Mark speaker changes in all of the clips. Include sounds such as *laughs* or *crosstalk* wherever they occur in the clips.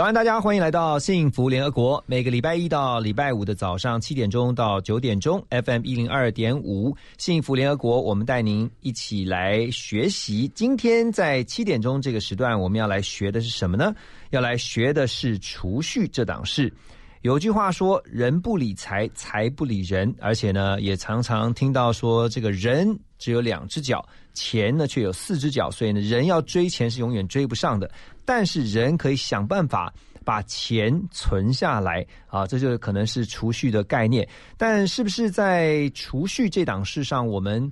Speaker 1: 早安，大家欢迎来到幸福联合国。每个礼拜一到礼拜五的早上七点钟到九点钟，FM 一零二点五，幸福联合国，我们带您一起来学习。今天在七点钟这个时段，我们要来学的是什么呢？要来学的是储蓄这档事。有句话说：“人不理财，财不理人。”而且呢，也常常听到说，这个人只有两只脚，钱呢却有四只脚，所以呢，人要追钱是永远追不上的。但是人可以想办法把钱存下来啊，这就是可能是储蓄的概念。但是不是在储蓄这档事上，我们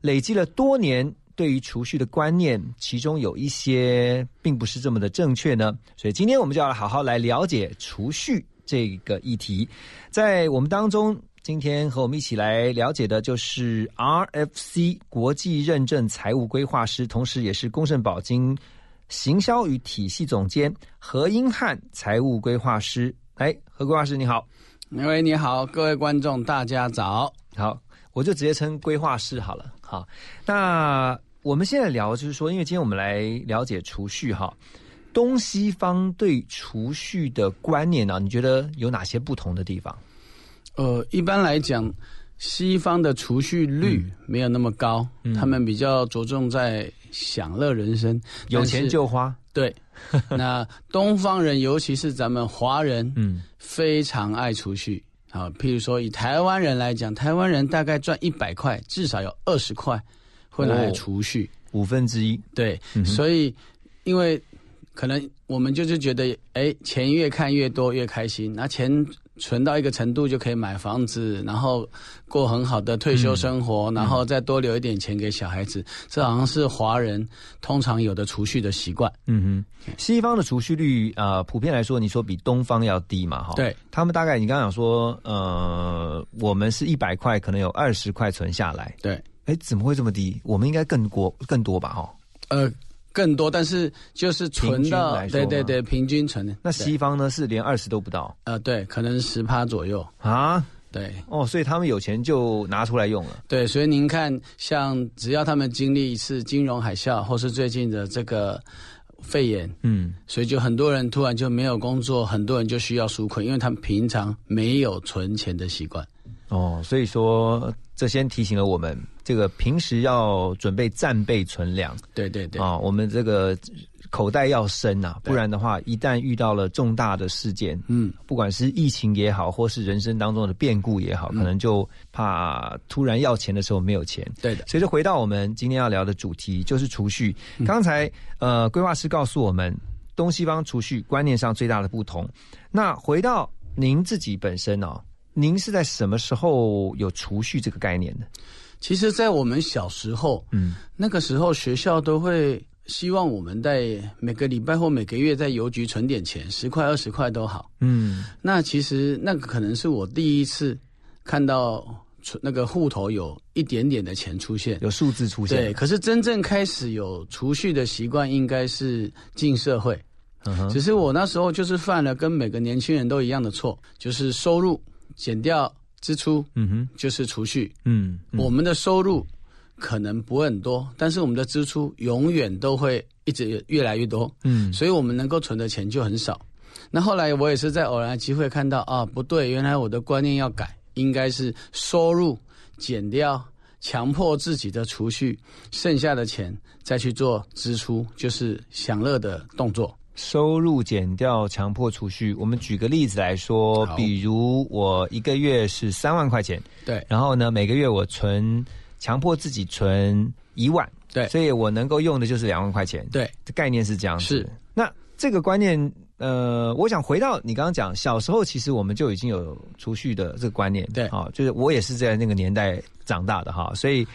Speaker 1: 累积了多年对于储蓄的观念，其中有一些并不是这么的正确呢？所以今天我们就要好好来了解储蓄这个议题。在我们当中，今天和我们一起来了解的就是 RFC 国际认证财务规划师，同时也是公盛保金。行销与体系总监何英汉，财务规划师，哎，何规划师你好，
Speaker 2: 各位你好，各位观众大家早，
Speaker 1: 好，我就直接称规划师好了，好，那我们现在聊就是说，因为今天我们来了解储蓄哈，东西方对储蓄的观念呢，你觉得有哪些不同的地方？
Speaker 2: 呃，一般来讲。西方的储蓄率没有那么高，他们比较着重在享乐人生，
Speaker 1: 有钱就花。
Speaker 2: 对，*laughs* 那东方人，尤其是咱们华人，嗯，非常爱储蓄。好，譬如说以台湾人来讲，台湾人大概赚一百块，至少有二十块会拿来储蓄，
Speaker 1: 五分之一。
Speaker 2: 对，所以因为可能我们就是觉得，哎，钱越看越多越开心，那钱。存到一个程度就可以买房子，然后过很好的退休生活，然后再多留一点钱给小孩子。这好像是华人通常有的储蓄的习惯。
Speaker 1: 嗯哼，西方的储蓄率啊，普遍来说，你说比东方要低嘛？哈，
Speaker 2: 对
Speaker 1: 他们大概你刚刚讲说，呃，我们是一百块，可能有二十块存下来。
Speaker 2: 对，
Speaker 1: 哎，怎么会这么低？我们应该更多更多吧？哈，
Speaker 2: 呃。更多，但是就是存到对对对，平均存的。
Speaker 1: 那西方呢？是连二十都不到。
Speaker 2: 呃，对，可能十趴左右
Speaker 1: 啊。
Speaker 2: 对，
Speaker 1: 哦，所以他们有钱就拿出来用了。
Speaker 2: 对，所以您看，像只要他们经历一次金融海啸，或是最近的这个肺炎，嗯，所以就很多人突然就没有工作，很多人就需要纾困，因为他们平常没有存钱的习惯。
Speaker 1: 哦，所以说这先提醒了我们，这个平时要准备战备存粮。
Speaker 2: 对对对，
Speaker 1: 啊，我们这个口袋要深呐，不然的话，一旦遇到了重大的事件，嗯，不管是疫情也好，或是人生当中的变故也好，可能就怕突然要钱的时候没有钱。
Speaker 2: 对的，
Speaker 1: 所以就回到我们今天要聊的主题，就是储蓄。刚才呃，规划师告诉我们，东西方储蓄观念上最大的不同。那回到您自己本身哦。您是在什么时候有储蓄这个概念的？
Speaker 2: 其实，在我们小时候，嗯，那个时候学校都会希望我们在每个礼拜或每个月在邮局存点钱，十块、二十块都好。嗯，那其实那个可能是我第一次看到存那个户头有一点点的钱出现，
Speaker 1: 有数字出现。
Speaker 2: 对，可是真正开始有储蓄的习惯，应该是进社会。只是我那时候就是犯了跟每个年轻人都一样的错，就是收入。减掉支出，嗯哼，就是储蓄。嗯，我们的收入可能不会很多，但是我们的支出永远都会一直越来越多。嗯，所以我们能够存的钱就很少。那后来我也是在偶然的机会看到啊，不对，原来我的观念要改，应该是收入减掉，强迫自己的储蓄，剩下的钱再去做支出，就是享乐的动作。
Speaker 1: 收入减掉强迫储蓄，我们举个例子来说，比如我一个月是三万块钱，
Speaker 2: 对，
Speaker 1: 然后呢每个月我存，强迫自己存一万，
Speaker 2: 对，
Speaker 1: 所以我能够用的就是两万块钱，
Speaker 2: 对，
Speaker 1: 概念是这样子。
Speaker 2: 是，
Speaker 1: 那这个观念，呃，我想回到你刚刚讲，小时候其实我们就已经有储蓄的这个观念，
Speaker 2: 对，
Speaker 1: 啊，就是我也是在那个年代长大的哈，所以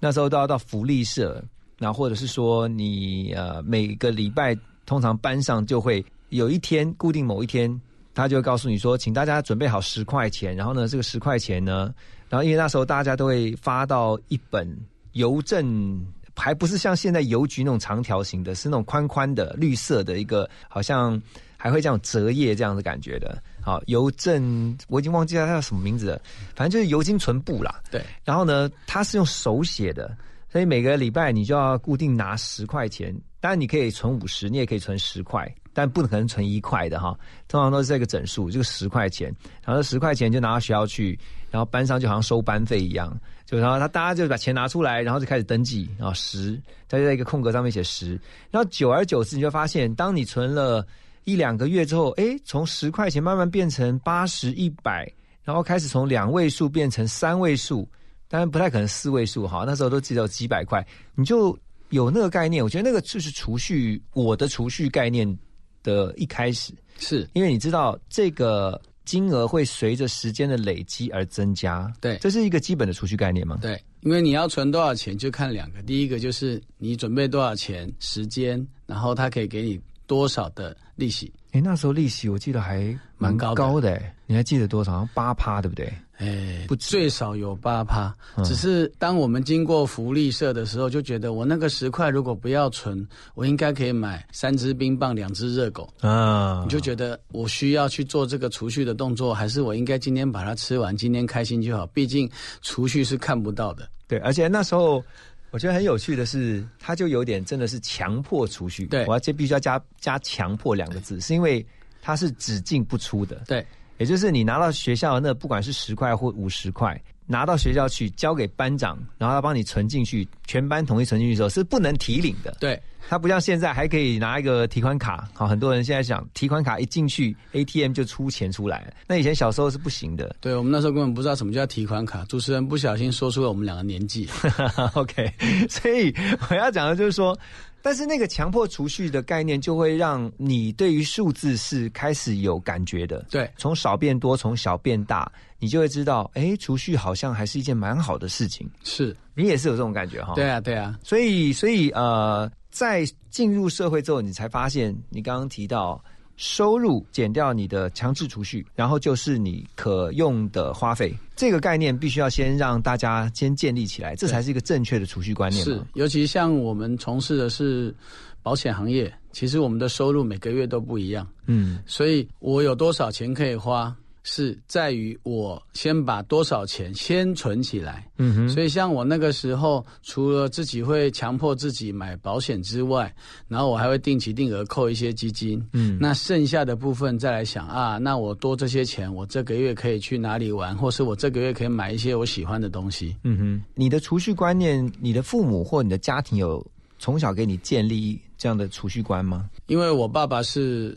Speaker 1: 那时候都要到福利社，那或者是说你呃每个礼拜。通常班上就会有一天固定某一天，他就会告诉你说，请大家准备好十块钱。然后呢，这个十块钱呢，然后因为那时候大家都会发到一本邮政还不是像现在邮局那种长条形的，是那种宽宽的绿色的一个，好像还会这样折页这样的感觉的。好，邮政我已经忘记它叫什么名字了，反正就是邮金存部啦。
Speaker 2: 对，
Speaker 1: 然后呢，它是用手写的，所以每个礼拜你就要固定拿十块钱。当然你可以存五十，你也可以存十块，但不可能存一块的哈。通常都是这个整数，这个十块钱，然后十块钱就拿到学校去，然后班上就好像收班费一样，就然后他大家就把钱拿出来，然后就开始登记啊十，他就在一个空格上面写十，然后久而久之你就发现，当你存了一两个月之后，哎，从十块钱慢慢变成八十、一百，然后开始从两位数变成三位数，当然不太可能四位数哈，那时候都只有几百块，你就。有那个概念，我觉得那个就是储蓄，我的储蓄概念的一开始，
Speaker 2: 是
Speaker 1: 因为你知道这个金额会随着时间的累积而增加，
Speaker 2: 对，
Speaker 1: 这是一个基本的储蓄概念吗？
Speaker 2: 对，因为你要存多少钱，就看两个，第一个就是你准备多少钱，时间，然后它可以给你多少的利息。
Speaker 1: 哎，那时候利息我记得还蛮高的，你还记得多少？八趴，对不对？
Speaker 2: 哎，不，最少有八趴。只是当我们经过福利社的时候，就觉得我那个十块如果不要存，我应该可以买三只冰棒、两只热狗啊。你就觉得我需要去做这个储蓄的动作，还是我应该今天把它吃完，今天开心就好？毕竟储蓄是看不到的。
Speaker 1: 对，而且那时候我觉得很有趣的是，他就有点真的是强迫储蓄。
Speaker 2: 对，
Speaker 1: 我要这必须要加加“强迫”两个字，是因为它是只进不出的。
Speaker 2: 对。
Speaker 1: 也就是你拿到学校那不管是十块或五十块，拿到学校去交给班长，然后他帮你存进去，全班统一存进去的时候是不能提领的。
Speaker 2: 对，
Speaker 1: 他不像现在还可以拿一个提款卡。好，很多人现在想提款卡一进去，ATM 就出钱出来。那以前小时候是不行的。
Speaker 2: 对，我们那时候根本不知道什么叫提款卡。主持人不小心说出了我们两个年纪。*laughs*
Speaker 1: OK，所以我要讲的就是说。但是那个强迫储蓄的概念，就会让你对于数字是开始有感觉的。
Speaker 2: 对，
Speaker 1: 从少变多，从小变大，你就会知道，哎，储蓄好像还是一件蛮好的事情。
Speaker 2: 是
Speaker 1: 你也是有这种感觉哈？
Speaker 2: 对啊，对啊。
Speaker 1: 所以，所以呃，在进入社会之后，你才发现，你刚刚提到。收入减掉你的强制储蓄，然后就是你可用的花费。这个概念必须要先让大家先建立起来，这才是一个正确的储蓄观念。
Speaker 2: 是，尤其像我们从事的是保险行业，其实我们的收入每个月都不一样。嗯，所以我有多少钱可以花？是在于我先把多少钱先存起来，嗯哼，所以像我那个时候，除了自己会强迫自己买保险之外，然后我还会定期定额扣一些基金，嗯，那剩下的部分再来想啊，那我多这些钱，我这个月可以去哪里玩，或是我这个月可以买一些我喜欢的东西，
Speaker 1: 嗯哼。你的储蓄观念，你的父母或你的家庭有从小给你建立这样的储蓄观吗？
Speaker 2: 因为我爸爸是。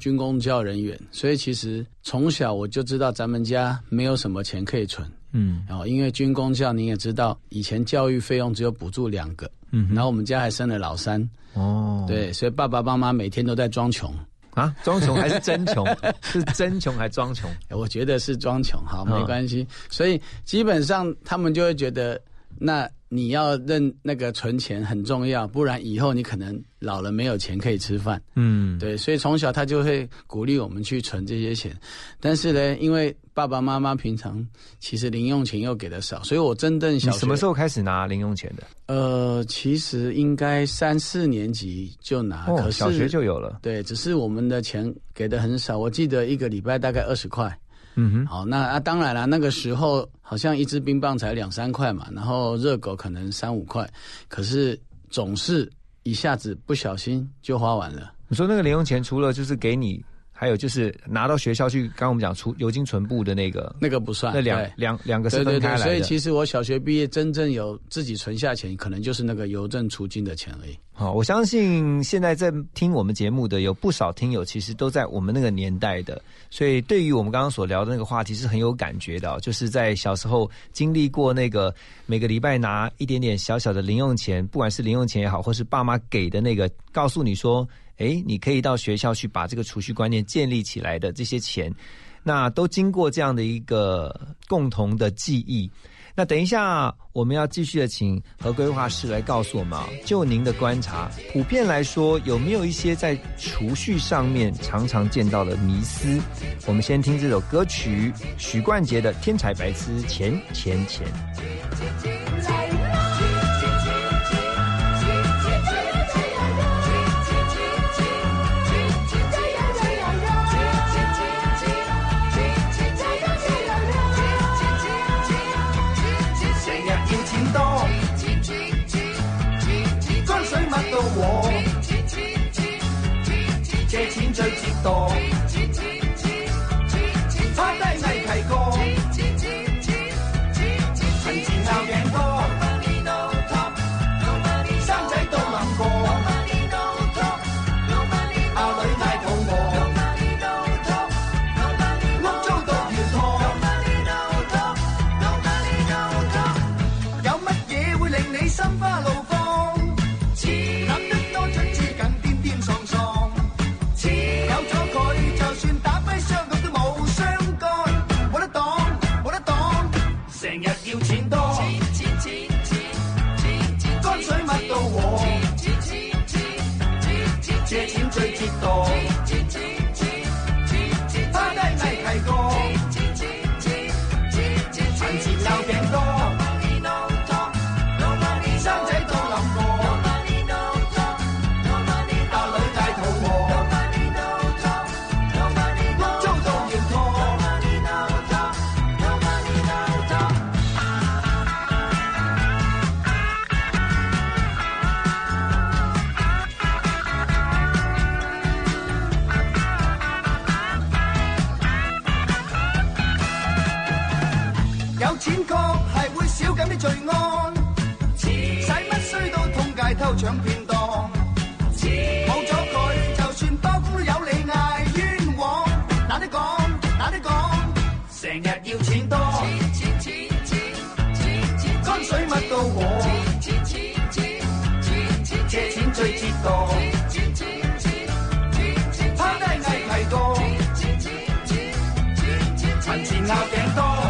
Speaker 2: 军工教人员，所以其实从小我就知道咱们家没有什么钱可以存。嗯，然后因为军工教，你也知道，以前教育费用只有补助两个。嗯，然后我们家还生了老三。哦，对，所以爸爸妈妈每天都在装穷
Speaker 1: 啊，装穷还是真穷？*laughs* 是真穷还装穷？
Speaker 2: 我觉得是装穷，好，没关系。所以基本上他们就会觉得那。你要认那个存钱很重要，不然以后你可能老了没有钱可以吃饭。嗯，对，所以从小他就会鼓励我们去存这些钱。但是呢，因为爸爸妈妈平常其实零用钱又给的少，所以我真正小
Speaker 1: 什么时候开始拿零用钱的？
Speaker 2: 呃，其实应该三四年级就拿，可是
Speaker 1: 小学就有了。
Speaker 2: 对，只是我们的钱给的很少，我记得一个礼拜大概二十块。嗯哼，好，那啊，当然了，那个时候好像一支冰棒才两三块嘛，然后热狗可能三五块，可是总是一下子不小心就花完了。
Speaker 1: 你说那个零用钱除了就是给你。还有就是拿到学校去，刚刚我们讲出邮金存部的那个，
Speaker 2: 那个不算，
Speaker 1: 那两两两个是分开来的。
Speaker 2: 所以其实我小学毕业真正有自己存下钱，可能就是那个邮政储金的钱而已。
Speaker 1: 好，我相信现在在听我们节目的有不少听友，其实都在我们那个年代的，所以对于我们刚刚所聊的那个话题是很有感觉的。就是在小时候经历过那个每个礼拜拿一点点小小的零用钱，不管是零用钱也好，或是爸妈给的那个，告诉你说。哎，你可以到学校去把这个储蓄观念建立起来的这些钱，那都经过这样的一个共同的记忆。那等一下我们要继续的请何规划师来告诉我们啊，就您的观察，普遍来说有没有一些在储蓄上面常常见到的迷思？我们先听这首歌曲，许冠杰的《天才白痴钱钱钱》。
Speaker 3: 借錢最折墮。錢最折墮。趴低嗌契哥，陳前拗頸多。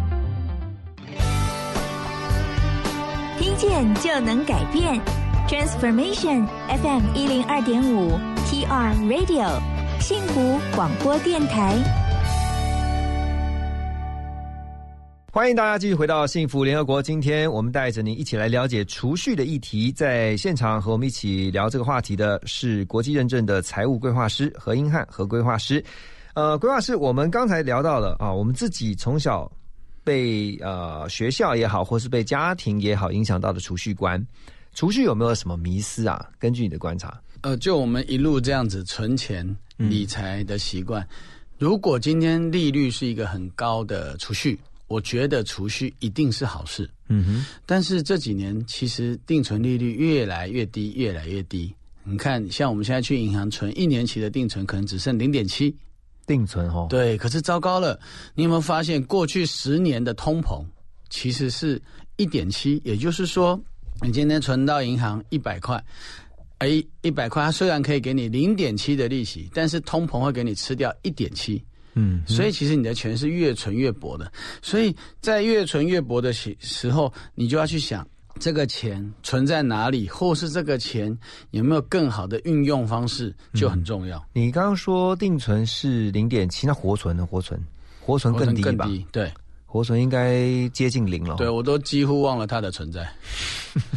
Speaker 4: 听见就能改变，Transformation FM 一零二点五 TR Radio 幸福广播电台。
Speaker 1: 欢迎大家继续回到幸福联合国。今天我们带着您一起来了解储蓄的议题。在现场和我们一起聊这个话题的是国际认证的财务规划师何英汉何规划师。呃，规划师，我们刚才聊到了啊，我们自己从小被呃学校也好，或是被家庭也好影响到的储蓄观，储蓄有没有什么迷思啊？根据你的观察，
Speaker 2: 呃，就我们一路这样子存钱理财的习惯，如果今天利率是一个很高的储蓄，我觉得储蓄一定是好事。
Speaker 1: 嗯哼，
Speaker 2: 但是这几年其实定存利率越来越低，越来越低。你看，像我们现在去银行存一年期的定存，可能只剩零点七。
Speaker 1: 定存哦，
Speaker 2: 对，可是糟糕了，你有没有发现过去十年的通膨其实是一点七？也就是说，你今天存到银行一百块，哎，一百块它虽然可以给你零点七的利息，但是通膨会给你吃掉一点七。
Speaker 1: 嗯，
Speaker 2: 所以其实你的钱是越存越薄的，所以在越存越薄的时时候，你就要去想这个钱存在哪里，或是这个钱有没有更好的运用方式，就很重要。
Speaker 1: 你刚刚说定存是零点七，那活存呢？活存，活存更低吧？
Speaker 2: 对，
Speaker 1: 活存应该接近零了。
Speaker 2: 对我都几乎忘了它的存在。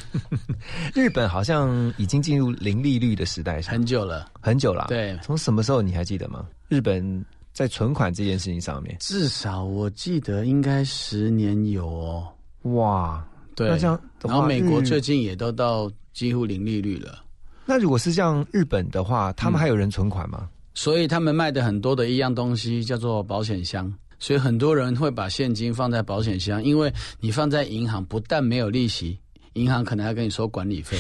Speaker 2: *laughs*
Speaker 1: 日本好像已经进入零利率的时代，
Speaker 2: 很久了，
Speaker 1: 很久了。
Speaker 2: 对，
Speaker 1: 从什么时候你还记得吗？日本在存款这件事情上面？
Speaker 2: 至少我记得应该十年有哦。
Speaker 1: 哇，
Speaker 2: 对，
Speaker 1: 那这样的话
Speaker 2: 然后美国最近也都到几乎零利率了，
Speaker 1: 那如果是像日本的话，他们还有人存款吗？
Speaker 2: 所以他们卖的很多的一样东西叫做保险箱。所以很多人会把现金放在保险箱，因为你放在银行不但没有利息，银行可能还跟你收管理费。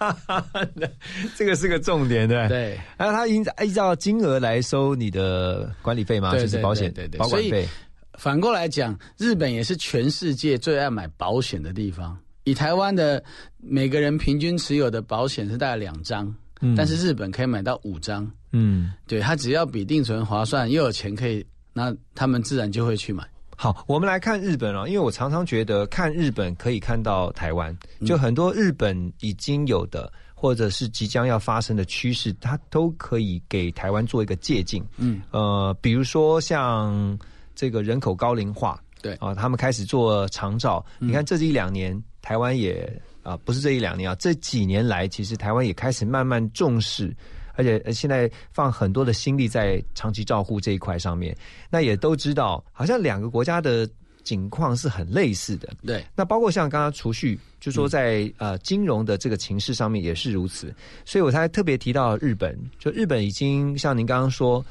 Speaker 2: *laughs*
Speaker 1: 这个是个重点，对不对？
Speaker 2: 对，
Speaker 1: 然后他依依照金额来收你的管理费吗？就是保险
Speaker 2: 对对对
Speaker 1: 保管费。
Speaker 2: 反过来讲，日本也是全世界最爱买保险的地方。以台湾的每个人平均持有的保险是大概两张，
Speaker 1: 嗯
Speaker 2: 但是日本可以买到五张。
Speaker 1: 嗯，
Speaker 2: 对，它只要比定存划算，又有钱可以，那他们自然就会去买。
Speaker 1: 好，我们来看日本哦，因为我常常觉得看日本可以看到台湾，
Speaker 2: 嗯
Speaker 1: 就很多日本已经有的或者是即将要发生的趋势，它都可以给台湾做一个借鉴。
Speaker 2: 嗯，
Speaker 1: 呃，比如说像这个人口高龄化，
Speaker 2: 对
Speaker 1: 啊，他们开始做长照。你看这一两年，台湾也啊，不是这一两年啊，这几年来，其实台湾也开始慢慢重视。而且呃现在放很多的心力在长期照护这一块上面，那也都知道，好像两个国家的景况是很类似的。
Speaker 2: 对，
Speaker 1: 那包括像刚刚储蓄，就说在、呃金融的这个情势上面也是如此，所以我才特别提到日本，就日本已经像您刚刚说，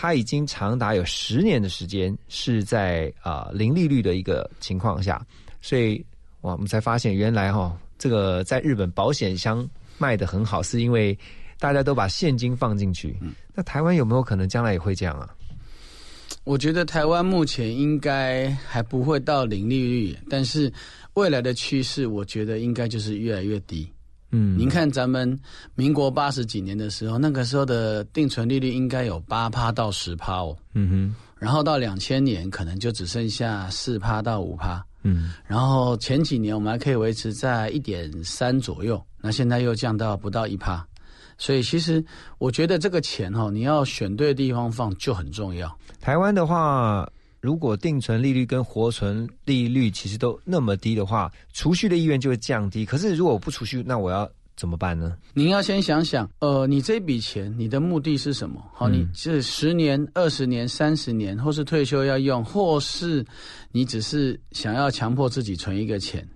Speaker 1: 它已经长达有十年的时间是在啊、呃零利率的一个情况下，所以哇，我们才发现原来哈、这个在日本保险箱卖的很好，是因为大家都把现金放进去。那台湾有没有可能将来也会这样啊？
Speaker 2: 我觉得台湾目前应该还不会到零利率，但是未来的趋势，我觉得应该就是越来越低。
Speaker 1: 嗯，
Speaker 2: 您看咱们民国八十几年的时候，那个时候的定存利率应该有八趴到十趴哦，
Speaker 1: 嗯哼，
Speaker 2: 然后到两千年可能就只剩下四趴到五趴，
Speaker 1: 嗯。
Speaker 2: 然后前几年我们还可以维持在一点三左右，那现在又降到不到一趴，所以其实我觉得这个钱哈、哦，你要选对地方放就很重要。
Speaker 1: 台湾的话，如果定存利率跟活存利率其实都那么低的话，储蓄的意愿就会降低。可是如果我不储蓄，那我要怎么办呢？
Speaker 2: 您要先想想，呃，你这笔钱，你的目的是什么？好，
Speaker 1: 嗯
Speaker 2: 你是十年、二十年、三十年，或是退休要用，或是你只是想要强迫自己存一个钱。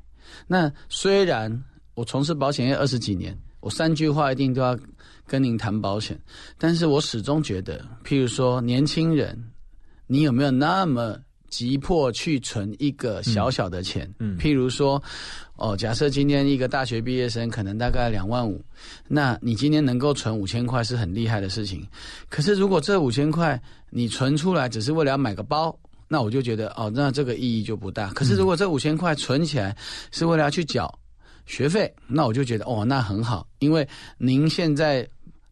Speaker 2: 那虽然我从事保险业二十几年，我三句话一定都要跟您谈保险，但是我始终觉得，譬如说年轻人，你有没有那么急迫去存一个小小的钱？
Speaker 1: 嗯嗯
Speaker 2: 譬如说，哦，假设今天一个大学毕业生可能大概两万五，那你今天能够存五千块是很厉害的事情。可是如果这五千块你存出来只是为了要买个包，那我就觉得哦，那这个意义就不大。可是如果这五千块存起来是为了要去缴学费，那我就觉得哦，那很好，因为您现在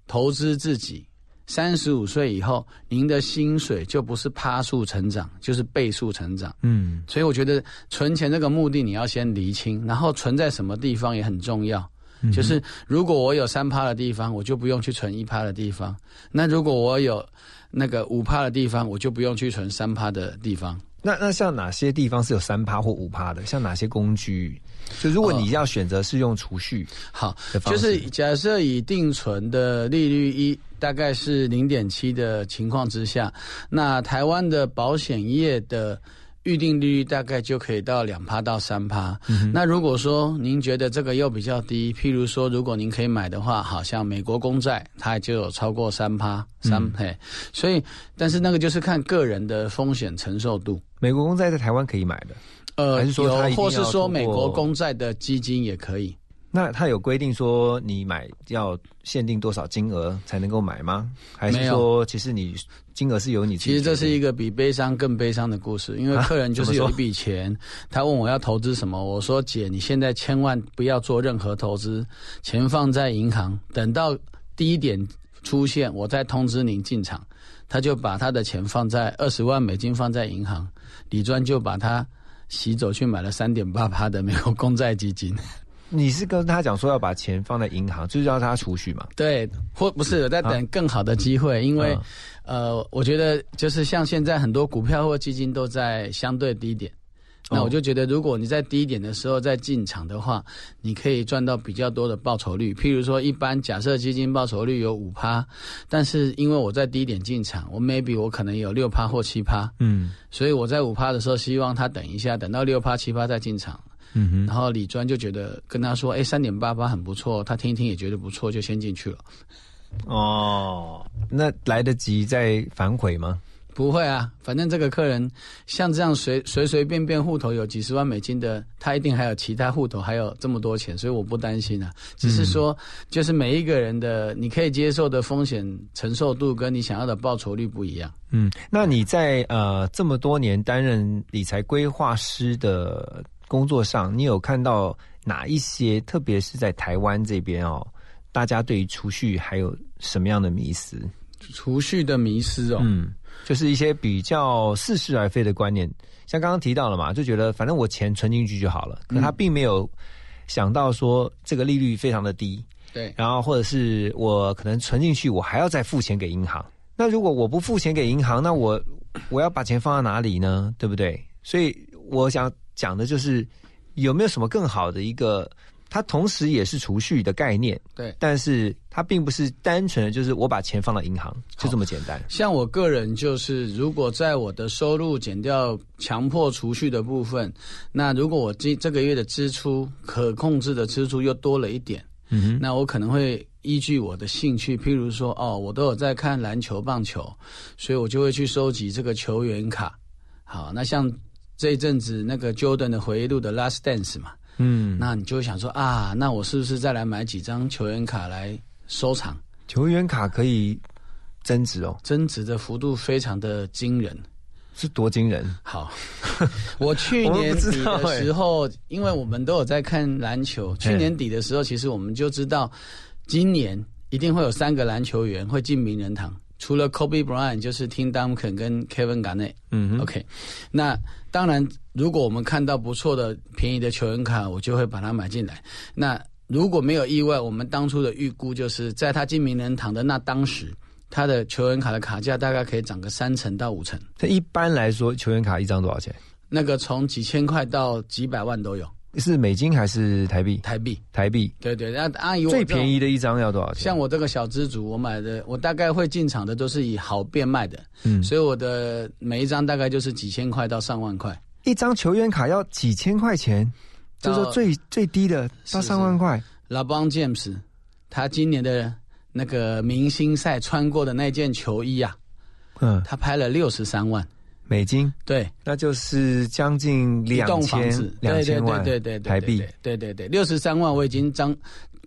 Speaker 2: 投资自己。三十五岁以后，您的薪水就不是趴数成长，就是倍数成长。
Speaker 1: 嗯
Speaker 2: 所以我觉得存钱这个目的你要先厘清，然后存在什么地方也很重要。就是如果我有三趴的地方，我就不用去存一趴的地方；那如果我有那个五趴的地方，我就不用去存三趴的地方。
Speaker 1: 那那像哪些地方是有三趴或五趴的？像哪些工具？就如果你要选择是用储蓄
Speaker 2: 好就，是假设以定存的利率一大概是零点七的情况之下，那台湾的保险业的预定利率大概就可以到两趴到三趴。那如果说您觉得这个又比较低，譬如说如果您可以买的话，好像美国公债它就有超过三趴三嘿，所以但是那个就是看个人的风险承受度。
Speaker 1: 美国公债在台湾可以买的。
Speaker 2: 呃，有，或是说美国公债的基金也可以。
Speaker 1: 那他有规定说你买要限定多少金额才能够买吗？还是说其实你金额是由你自己
Speaker 2: 其实这是一个比悲伤更悲伤的故事，因为客人就是有一笔钱，他问我要投资什么，我说姐，你现在千万不要做任何投资，钱放在银行，等到低点出现，我再通知您进场。他就把他的钱放在二十万美金放在银行，李专就把他洗走去买了三点八八的美国公债基金。
Speaker 1: 你是跟他讲说要把钱放在银行，就是要他储蓄嘛？
Speaker 2: 对，或不是我在等更好的机会，因为、呃，我觉得就是像现在很多股票或基金都在相对低点，那我就觉得，如果你在低点的时候再进场的话，你可以赚到比较多的报酬率。譬如说，一般假设基金报酬率有五趴，但是因为我在低点进场，我 maybe 我可能有六趴或七趴，
Speaker 1: 嗯
Speaker 2: 所以我在五趴的时候，希望他等一下，等到六趴七趴再进场。
Speaker 1: 嗯哼，
Speaker 2: 然后李专就觉得跟他说：“哎，三点八八很不错。”他听一听也觉得不错，就先进去了。
Speaker 1: 哦，那来得及再反悔吗？
Speaker 2: 不会啊，反正这个客人像这样随随随便便户头有几十万美金的，他一定还有其他户头还有这么多钱，所以我不担心啊。只是说，就是每一个人的你可以接受的风险承受度跟你想要的报酬率不一样。
Speaker 1: 嗯，那你在呃这么多年担任理财规划师的工作上，你有看到哪一些，特别是在台湾这边哦，大家对于储蓄还有什么样的迷思？
Speaker 2: 储蓄的迷失哦，
Speaker 1: 嗯，就是一些比较似是而非的观念，像刚刚提到了嘛，就觉得反正我钱存进去就好了，可他并没有想到说这个利率非常的低，
Speaker 2: 对，
Speaker 1: 然后或者是我可能存进去，我还要再付钱给银行。那如果我不付钱给银行，那我我要把钱放在哪里呢？对不对？所以我想讲的就是有没有什么更好的一个，它同时也是储蓄的概念，
Speaker 2: 对
Speaker 1: 但是它并不是单纯的就是我把钱放到银行就这么简单。
Speaker 2: 像我个人就是，如果在我的收入减掉强迫储蓄的部分，那如果我这这个月的支出可控制的支出又多了一点，
Speaker 1: 嗯哼，
Speaker 2: 那我可能会依据我的兴趣，譬如说，哦，我都有在看篮球、棒球，所以我就会去收集这个球员卡。好，那像这一阵子那个 Jordan 的回忆录的 Last Dance 嘛，
Speaker 1: 嗯，
Speaker 2: 那你就会想说啊，那我是不是再来买几张球员卡来收藏？
Speaker 1: 球员卡可以增值哦，
Speaker 2: 增值的幅度非常的惊人。
Speaker 1: 是多惊人！
Speaker 2: 好，*laughs* 我去年底的时候，因为我们都有在看篮球，去年底的时候，其实我们就知道，今年一定会有三个篮球员会进名人堂，除了 Kobe Bryant，就是 Tim Duncan 跟 Kevin Garnett。
Speaker 1: 嗯哼
Speaker 2: OK，那当然，如果我们看到不错的、便宜的球员卡，我就会把它买进来。那如果没有意外，我们当初的预估就是在他进名人堂的那当时，他的球员卡的卡价大概可以涨个三成到五成。
Speaker 1: 这一般来说，球员卡一张多少钱？
Speaker 2: 那个从几千块到几百万都有，
Speaker 1: 是美金还是台币？
Speaker 2: 台币。
Speaker 1: 台币
Speaker 2: 对对，那阿姨
Speaker 1: 最便宜的一张要多少钱？
Speaker 2: 像我这个小资族，我买的我大概会进场的都是以好变卖的，
Speaker 1: 嗯，
Speaker 2: 所以我的每一张大概就是几千块到上万块。
Speaker 1: 一张球员卡要几千块钱，就是最最低的到上万块。
Speaker 2: LeBron James 他今年的那个明星赛穿过的那件球衣啊，
Speaker 1: 嗯，
Speaker 2: 他拍了六十三万，
Speaker 1: 美金，
Speaker 2: 对，
Speaker 1: 那就是将近两
Speaker 2: 栋房
Speaker 1: 千
Speaker 2: 子，对对
Speaker 1: 两千万
Speaker 2: 对对对对
Speaker 1: 台币。
Speaker 2: 对对对，六十三万我已经张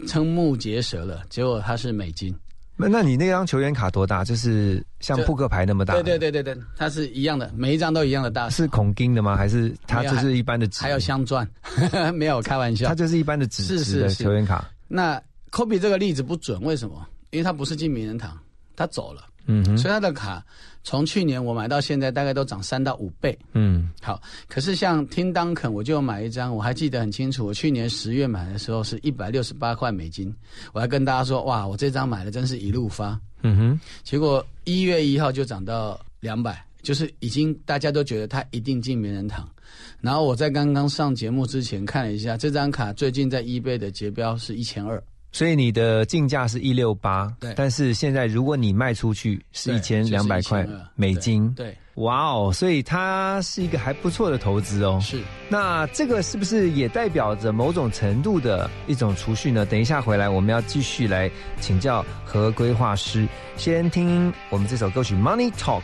Speaker 2: 瞠目结舌了，结果它是美金。
Speaker 1: 那那你那张球员卡多大？就是像扑克牌那么大？
Speaker 2: 对对对对对，它是一样的，每一张都一样的大，
Speaker 1: 是孔金的吗？还是它就是一般的纸？
Speaker 2: 还有镶钻，*laughs* 没有开玩笑
Speaker 1: 它。就是一般的纸
Speaker 2: 是
Speaker 1: 质的球员卡。
Speaker 2: 那 Kobe 这个例子不准，为什么？因为他不是进名人堂，他走了，
Speaker 1: 嗯，
Speaker 2: 所以他的卡从去年我买到现在大概都涨三到五倍。
Speaker 1: 嗯
Speaker 2: 好，可是像听当肯，我就买一张，我还记得很清楚。我去年十月买的时候是一百六十八块美金，我还跟大家说，哇，我这张买的真是一路发。
Speaker 1: 嗯哼，
Speaker 2: 结果一月一号就涨到两百，就是已经大家都觉得它一定进名人堂。然后我在刚刚上节目之前看了一下，这张卡最近在 eBay 的结标是一千二，
Speaker 1: 所以你的进价是一六八，
Speaker 2: 对
Speaker 1: 但是现在如果你卖出去是一千两百块
Speaker 2: 就是1200
Speaker 1: 美金，
Speaker 2: 对，
Speaker 1: 哇哦，所以它是一个还不错的投资哦。
Speaker 2: 是。
Speaker 1: 那这个是不是也代表着某种程度的一种储蓄呢？等一下回来，我们要继续来请教和规划师。先听我们这首歌曲《Money Talks》。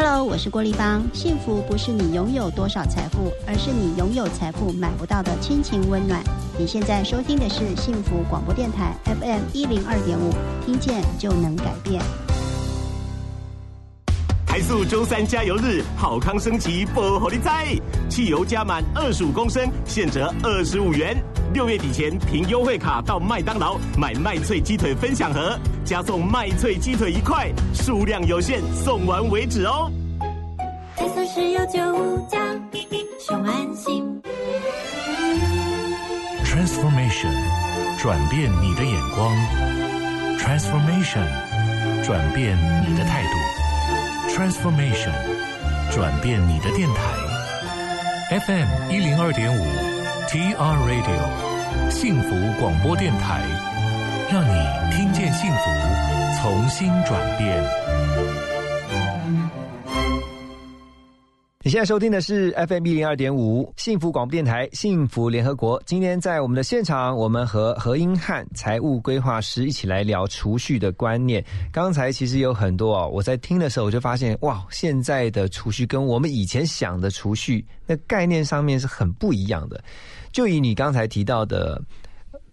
Speaker 3: Hello，
Speaker 5: 我是郭丽芳。幸福不是你拥有多少财富，而是你拥有财富买不到的亲情温暖。你现在收听的是幸福广播电台 FM 一零二点五，听见就能改变。
Speaker 6: 台塑周三加油日，好康升级不火力在，汽油加满二十五公升，现折二十五元。六月底前凭优惠卡到麦当劳买麦脆鸡腿分享盒，加送麦脆鸡腿一块，数量有限，送完为止哦。
Speaker 7: 台塑石油九加，熊安心。
Speaker 8: Transformation，转变你的眼光。Transformation，转变你的态度。Transformation，转变你的电台。FM 一零二点五，TR Radio，幸福广播电台，让你听见幸福，重新转变。
Speaker 1: 你现在收听的是 FM 一零二点五幸福广播电台幸福联合国。今天在我们的现场，我们和何英汉财务规划师一起来聊储蓄的观念。刚才其实有很多哦，我在听的时候我就发现，哇，现在的储蓄跟我们以前想的储蓄那概念上面是很不一样的。就以你刚才提到的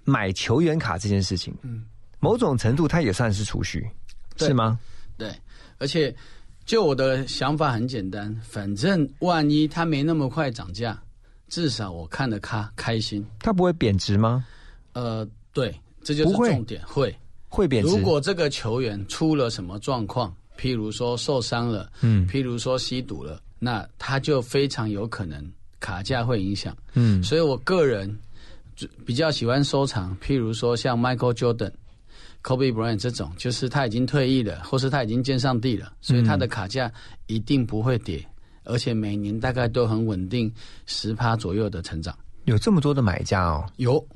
Speaker 1: 买球员卡这件事情，嗯，某种程度它也算是储蓄，是吗？
Speaker 2: 对，而且。就我的想法很简单，反正万一它没那么快涨价，至少我看得开开心。
Speaker 1: 它不会贬值吗？
Speaker 2: 呃，对，这就是重点，会
Speaker 1: 会贬值。
Speaker 2: 如果这个球员出了什么状况，譬如说受伤了，嗯，譬如说吸毒了，那他就非常有可能卡价会影响。嗯，所以我个人比较喜欢收藏，譬如说像 Michael Jordan。Kobe Bryant 这种，就是他已经退役了，或是他已经见上帝了，所以他的卡价一定不会跌，而且每年大概都很稳定，十趴左右的成长。
Speaker 1: 有这么多的买家哦？
Speaker 2: 有，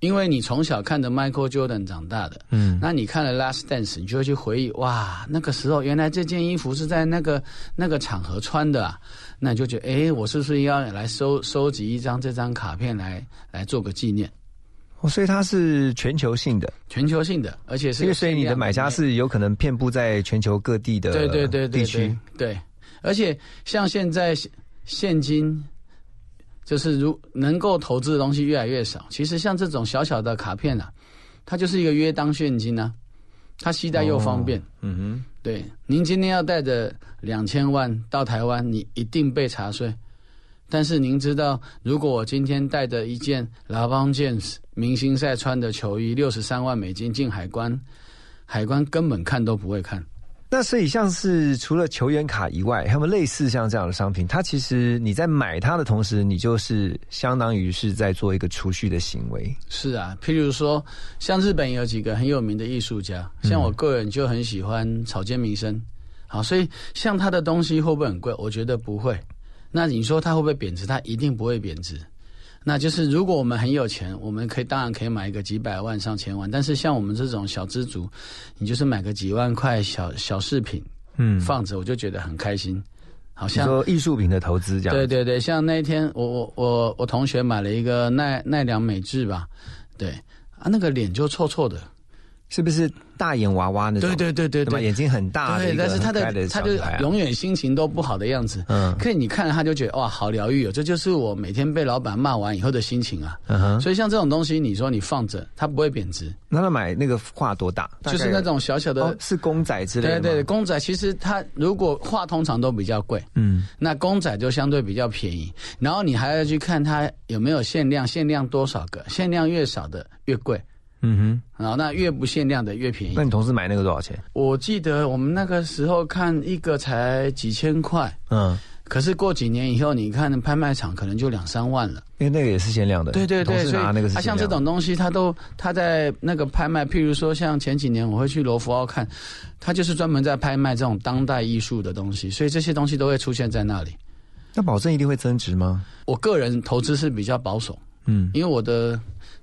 Speaker 2: 因为你从小看着 Michael Jordan 长大的，嗯，那你看了 Last Dance，你就会去回忆，哇，那个时候原来这件衣服是在那个那个场合穿的啊，那你就觉得，哎，我是不是要来收收集一张这张卡片来来做个纪念？
Speaker 1: 哦，所以它是全球性的，
Speaker 2: 全球性的，而且是
Speaker 1: 所以你的买家是有可能遍布在全球各地的
Speaker 2: 对对对
Speaker 1: 地区，
Speaker 2: 对，而且像现在现金就是如能够投资的东西越来越少，其实像这种小小的卡片啊，它就是一个约当现金啊，它携带又方便，嗯哼，对，您今天要带着两千万到台湾，你一定被查税。但是您知道，如果我今天带着一件 LeBron James 明星赛穿的球衣，六十三万美金进海关，海关根本看都不会看。
Speaker 1: 那所以像是除了球员卡以外，还有类似像这样的商品，它其实你在买它的同时，你就是相当于是在做一个储蓄的行为。
Speaker 2: 是啊，譬如说，像日本有几个很有名的艺术家，像我个人就很喜欢草间弥生。好，所以像他的东西会不会很贵？我觉得不会。那你说它会不会贬值？它一定不会贬值。那就是如果我们很有钱，我们可以当然可以买一个几百万、上千万。但是像我们这种小资族，你就是买个几万块小小饰品，嗯，放着我就觉得很开心。好像
Speaker 1: 说艺术品的投资这样。
Speaker 2: 对对对，像那一天我我我我同学买了一个奈奈良美智吧，对啊，那个脸就臭臭的，
Speaker 1: 是不是？大眼娃娃那种，
Speaker 2: 对对对对对，
Speaker 1: 眼睛很大，
Speaker 2: 对，但是他的他就永远心情都不好的样子。嗯，可以你看了他就觉得哇，好疗愈哦，这就是我每天被老板骂完以后的心情啊。嗯哼，所以像这种东西，你说你放着，它不会贬值。
Speaker 1: 那他买那个画多大？
Speaker 2: 就是那种小小的，
Speaker 1: 是公仔之类的。
Speaker 2: 对对，公仔其实它如果画通常都比较贵，嗯，那公仔就相对比较便宜。然后你还要去看它有没有限量，限量多少个，限量越少的越贵。嗯哼，然后那越不限量的越便宜。
Speaker 1: 那你同事买那个多少钱？
Speaker 2: 我记得我们那个时候看一个才几千块，嗯，可是过几年以后，你看拍卖场可能就两三万了。
Speaker 1: 因为那个也是限量的。
Speaker 2: 对对对，
Speaker 1: 所以那个
Speaker 2: 它像这种东西，它都它在那个拍卖，譬如说像前几年我会去罗浮奥看，它就是专门在拍卖这种当代艺术的东西，所以这些东西都会出现在那里。
Speaker 1: 那保证一定会增值吗？
Speaker 2: 我个人投资是比较保守，嗯，因为我的。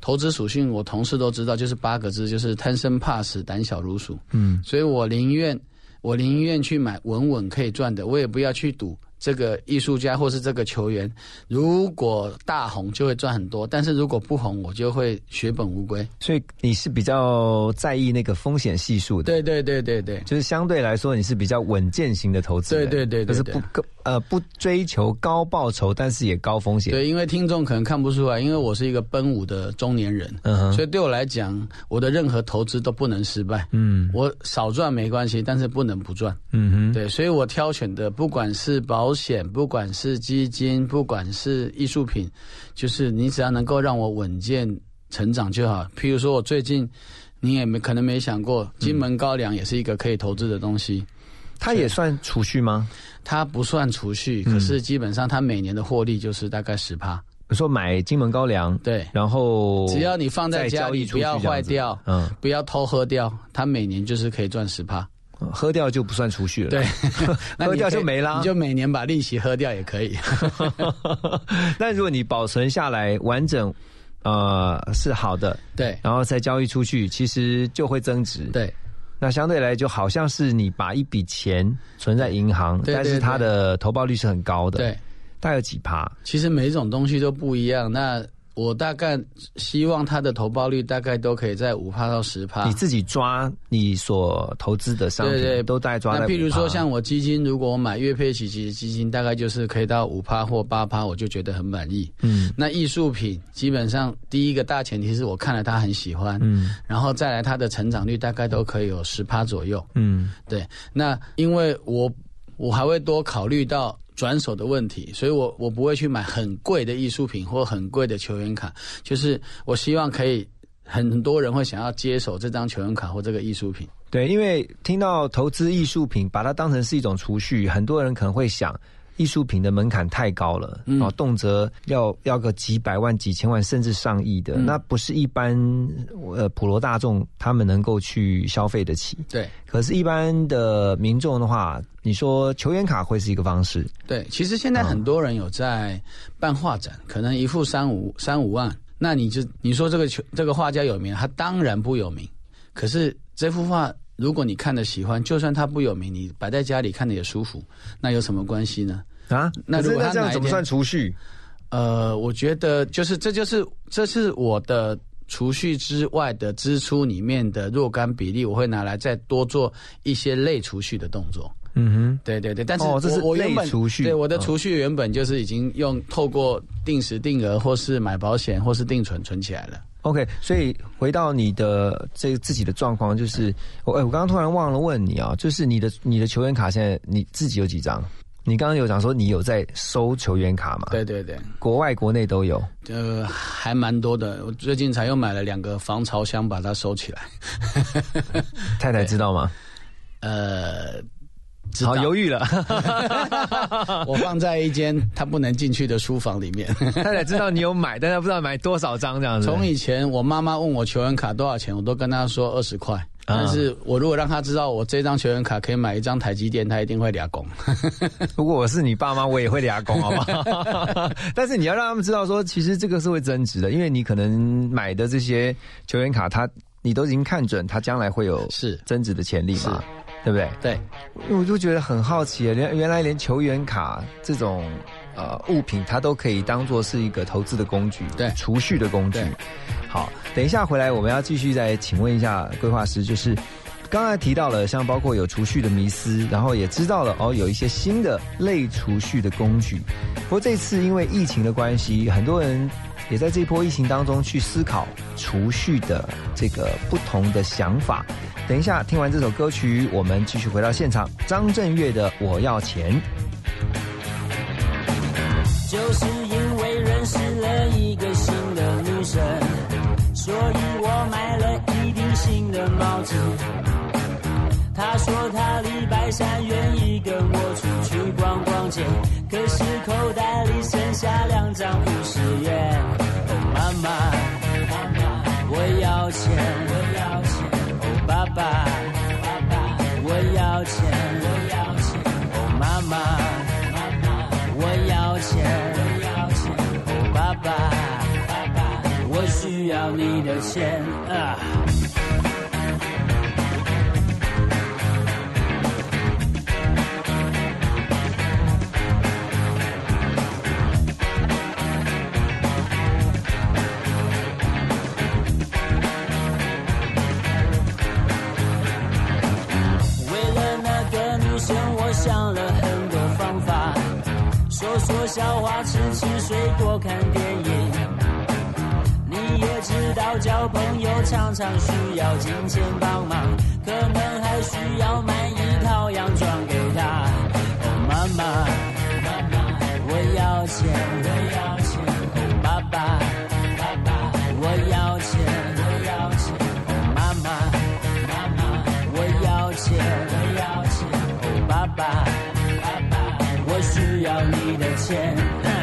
Speaker 2: 投资属性，我同事都知道，就是八个字，就是贪生怕死，胆小如鼠。嗯，所以我宁愿我宁愿去买稳稳可以赚的，我也不要去赌这个艺术家或是这个球员，如果大红就会赚很多，但是如果不红，我就会血本无归。
Speaker 1: 所以你是比较在意那个风险系数的，
Speaker 2: 对对对对对，
Speaker 1: 就是相对来说你是比较稳健型的投资人，
Speaker 2: 对对对对
Speaker 1: 就是不高呃不追求高报酬，但是也高风险。
Speaker 2: 对，因为听众可能看不出来，因为我是一个奔五的中年人，所以对我来讲，我的任何投资都不能失败。
Speaker 1: 嗯
Speaker 2: 我少赚没关系，但是不能不赚。
Speaker 1: 嗯哼，
Speaker 2: 对，所以我挑选的不管是保险，不管是基金，不管是艺术品，就是你只要能够让我稳健成长就好。譬如说我最近，你也没可能没想过，金门高粱也是一个可以投资的东西。
Speaker 1: 它也算储蓄吗？
Speaker 2: 它不算储蓄，
Speaker 1: 嗯
Speaker 2: 可是基本上它每年的获利就是大概十趴。
Speaker 1: 你说买金门高粱，
Speaker 2: 对，
Speaker 1: 然后
Speaker 2: 只要你放在家里，不要坏掉，
Speaker 1: 嗯，
Speaker 2: 不要偷喝掉，它每年就是可以赚十趴。
Speaker 1: 喝掉就不算储蓄了。
Speaker 2: 对，*laughs*
Speaker 1: 喝掉就没啦
Speaker 2: 你就每年把利息喝掉也可以。
Speaker 1: 但如果你保存下来完整，呃，是好的，
Speaker 2: 对，
Speaker 1: 然后再交易出去，其实就会增值。
Speaker 2: 对，
Speaker 1: 那相对来就好像是你把一笔钱存在银行，但是它的投报率是很高的，
Speaker 2: 对，
Speaker 1: 大概有几趴？
Speaker 2: 其实每一种东西都不一样。那我大概希望它的投报率大概都可以在五趴到十趴。
Speaker 1: 你自己抓你所投资的商品，
Speaker 2: 对对
Speaker 1: 都大概抓
Speaker 2: 那譬如说像我基金，如果我买月配息基基金，大概就是可以到五趴或八趴，我就觉得很满意。
Speaker 1: 嗯
Speaker 2: 那艺术品基本上第一个大前提是我看了它很喜欢，
Speaker 1: 嗯
Speaker 2: 然后再来它的成长率大概都可以有十趴左右。
Speaker 1: 嗯
Speaker 2: 对，那因为我我还会多考虑到转手的问题，所以我我不会去买很贵的艺术品或很贵的球员卡，就是我希望可以很多人会想要接手这张球员卡或这个艺术品。
Speaker 1: 对，因为听到投资艺术品，把它当成是一种储蓄，很多人可能会想。艺术品的门槛太高了，
Speaker 2: 嗯
Speaker 1: 哦，动辄要要个几百万、几千万，甚至上亿的，
Speaker 2: 嗯
Speaker 1: 那不是一般呃普罗大众他们能够去消费得起。
Speaker 2: 对
Speaker 1: 可是，一般的民众的话，你说球员卡会是一个方式，
Speaker 2: 对，其实现在很多人有在办画展，可能一幅三五三五万，那你就你说这个球这个画家有名，他当然不有名，可是这幅画。如果你看的喜欢，就算它不有名，你摆在家里看的也舒服，那有什么关系呢？
Speaker 1: 啊？
Speaker 2: 那如果他
Speaker 1: 这样怎么算储蓄？
Speaker 2: 呃，我觉得就是这就是这是我的储蓄之外的支出里面的若干比例，我会拿来再多做一些类储蓄的动作。
Speaker 1: 嗯哼
Speaker 2: 对对对，但是我、
Speaker 1: 哦这是
Speaker 2: 我原本
Speaker 1: 储蓄
Speaker 2: 对我的
Speaker 1: 嗯
Speaker 2: 储蓄原本就是已经用透过定时定额或是买保险或是定存存起来了。
Speaker 1: ，OK，所以回到你的这个自己的状况，就是我哎，我刚刚突然忘了问你啊，就是你的你的球员卡现在你自己有几张？你刚刚有讲说你有在收球员卡嘛？
Speaker 2: 对对对，
Speaker 1: 国外国内都有。
Speaker 2: 呃，还蛮多的。我最近才又买了两个防潮箱，把它收起来。
Speaker 1: 太太 *laughs* 知道吗？
Speaker 2: 呃，知
Speaker 1: 好
Speaker 2: 道
Speaker 1: 犹豫了。*laughs*
Speaker 2: 我放在一间他不能进去的书房里面。
Speaker 1: 太太知道你有买，但他不知道买多少张这样子。
Speaker 2: 从以前我妈妈问我球员卡多少钱，我都跟她说二十块。
Speaker 1: 啊
Speaker 2: 但是我如果让她知道我这张球员卡可以买一张台积电，她一定会俩拱。*laughs*
Speaker 1: 如果我是你爸妈，我也会俩工，好不好？*laughs* 但是你要让他们知道说，其实这个是会增值的，因为你可能买的这些球员卡，他你都已经看准他将来会有
Speaker 2: 是
Speaker 1: 增值的潜力嘛，对不对？
Speaker 2: 对，
Speaker 1: 因为我就觉得很好奇，原原来连球员卡这种呃物品，它都可以当做是一个投资的工具，
Speaker 2: 对
Speaker 1: 储蓄的工具。好，等一下回来，我们要继续再请问一下规划师，就是刚才提到了，像包括有储蓄的迷思，然后也知道了哦，有一些新的类储蓄的工具。不过这次因为疫情的关系，很多人也在这一波疫情当中去思考储蓄的这个不同的想法。等一下听完这首歌曲，我们继续回到现场，张震岳的《我要钱》。
Speaker 9: 就是因为认识了一个新的女生，所以我买了一顶新的帽子。他说他礼拜三愿意跟我出去逛逛街，可是口袋里剩下两张五十元。哦，妈妈，妈妈，我要钱，我要钱。哦，爸爸，爸爸，我要钱，我要钱。哦，妈妈，妈妈，我要钱，我要钱。哦，爸爸，爸爸，我需要你的钱啊。想了很多方法说说笑话吃吃水果看电影你也知道交朋友常常需要金钱帮忙可能还需要买一套洋装给他妈妈妈妈我要钱钱。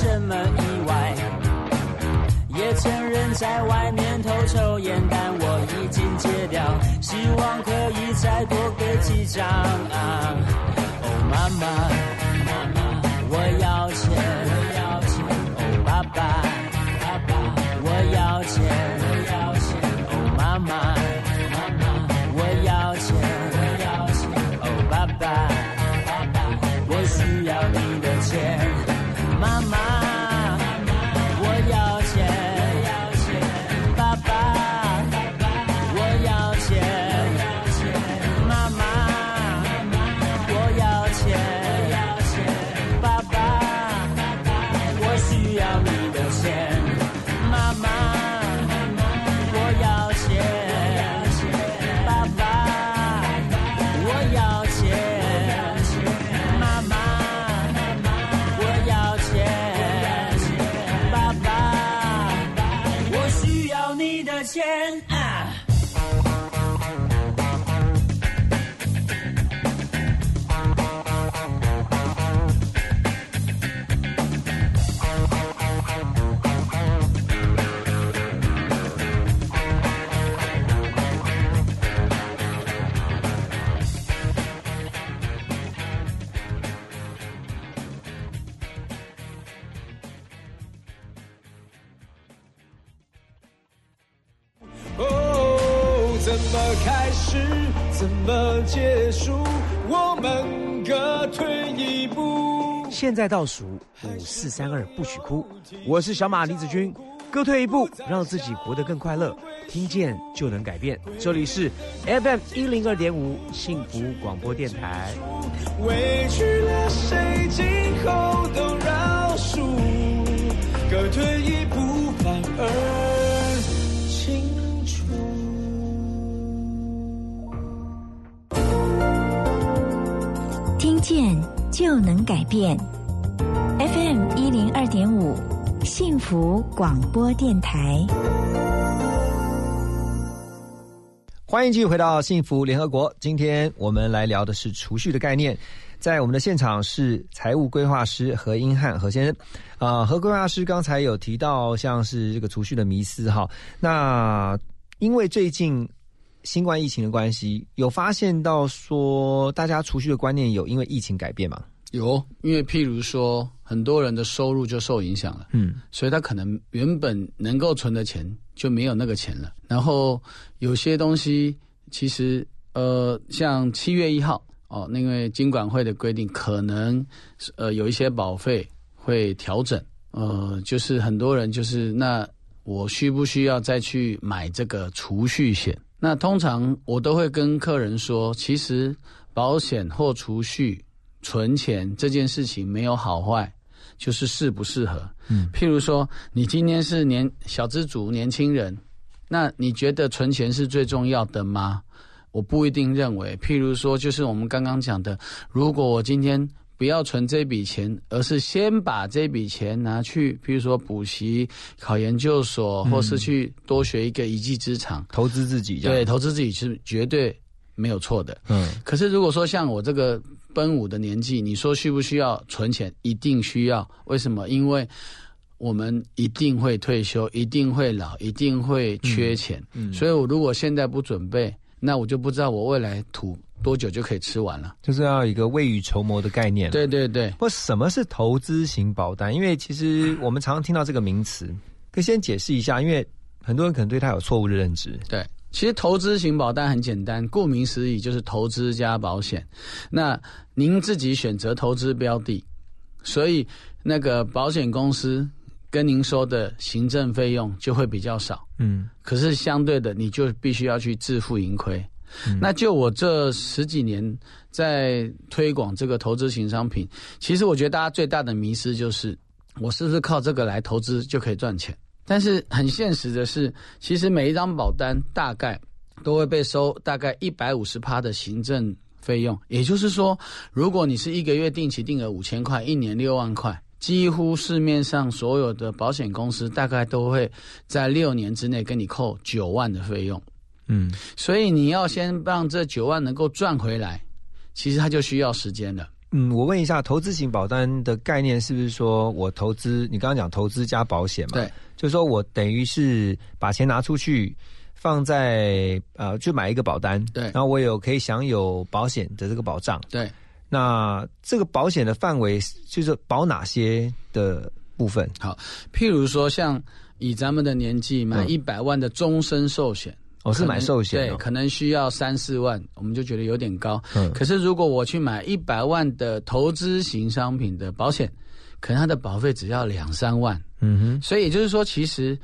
Speaker 9: 什么意外。也承认在外面偷抽烟，但我已经戒掉，希望可以再多给几张。哦，妈妈，妈
Speaker 10: 怎么开始，怎么结束？我们各退一步。
Speaker 11: 现在倒数五四三二，不许哭。我是小马李子君，各退一步，让自己活得更快乐。听见就能改变。这里是 FM 一零二点五幸福广播电台。
Speaker 10: 委屈了谁，今后都饶恕。各退一步，反而
Speaker 4: 见就能改变。FM 一零二点五，幸福广播电台。
Speaker 1: 欢迎继续回到幸福联合国。今天我们来聊的是储蓄的概念。在我们的现场是财务规划师何英汉何先生。啊、何规划师刚才有提到像是这个储蓄的迷思哈。那因为最近新冠疫情的关系，有发现到说大家储蓄的观念有因为疫情改变吗？
Speaker 2: 有，因为譬如说，很多人的收入就受影响了，
Speaker 1: 嗯，
Speaker 2: 所以他可能原本能够存的钱就没有那个钱了。然后有些东西其实，呃，像七月一号哦，因为金管会的规定，可能呃有一些保费会调整，呃，就是很多人就是那我需不需要再去买这个储蓄险？那通常我都会跟客人说，其实保险或储蓄。存钱这件事情没有好坏，就是适不适合。
Speaker 1: 嗯，
Speaker 2: 譬如说，你今天是年小资族、年轻人，那你觉得存钱是最重要的吗？我不一定认为。譬如说，就是我们刚刚讲的，如果我今天不要存这笔钱，而是先把这笔钱拿去，比如说补习、考研究所，或是去多学一个一技之长，
Speaker 1: 投资自己。
Speaker 2: 对，投资自己是绝对没有错的。
Speaker 1: 嗯，
Speaker 2: 可是如果说像我这个奔五的年纪，你说需不需要存钱？一定需要。为什么？因为我们一定会退休，一定会老，一定会缺钱。嗯，所以我如果现在不准备，那我就不知道我未来土多久就可以吃完了。
Speaker 1: 就是要一个未雨绸缪的概念。
Speaker 2: 对对对。
Speaker 1: 不什么是投资型保单？因为其实我们常常听到这个名词，可以先解释一下，因为很多人可能对它有错误的认知。
Speaker 2: 对，其实投资型保单很简单，顾名思义就是投资加保险。那您自己选择投资标的，所以那个保险公司。跟您说的行政费用就会比较少，
Speaker 1: 嗯，
Speaker 2: 可是相对的，你就必须要去自负盈亏。那就我这十几年在推广这个投资型商品，其实我觉得大家最大的迷失就是，我是不是靠这个来投资就可以赚钱？但是很现实的是，其实每一张保单大概都会被收大概一百五十趴的行政费用，也就是说，如果你是一个月定期定额五千块，一年六万块。几乎市面上所有的保险公司大概都会在六年之内跟你扣九万的费用，
Speaker 1: 嗯，
Speaker 2: 所以你要先让这九万能够赚回来，其实它就需要时间了。
Speaker 1: 嗯，我问一下，投资型保单的概念是不是说我投资？你刚刚讲投资加保险嘛？
Speaker 2: 对，
Speaker 1: 就是说我等于是把钱拿出去放在呃，就买一个保单，
Speaker 2: 对，
Speaker 1: 然后我有可以享有保险的这个保障，
Speaker 2: 对。
Speaker 1: 那这个保险的范围就是保哪些的部分？
Speaker 2: 好，譬如说像以咱们的年纪买一百万的终身寿险，
Speaker 1: 我是买寿险，
Speaker 2: 对，可能需要三四万，我们就觉得有点高。
Speaker 1: 嗯，
Speaker 2: 可是如果我去买一百万的投资型商品的保险，可能它的保费只要两三万。
Speaker 1: 嗯哼，
Speaker 2: 所以也就是说，其实。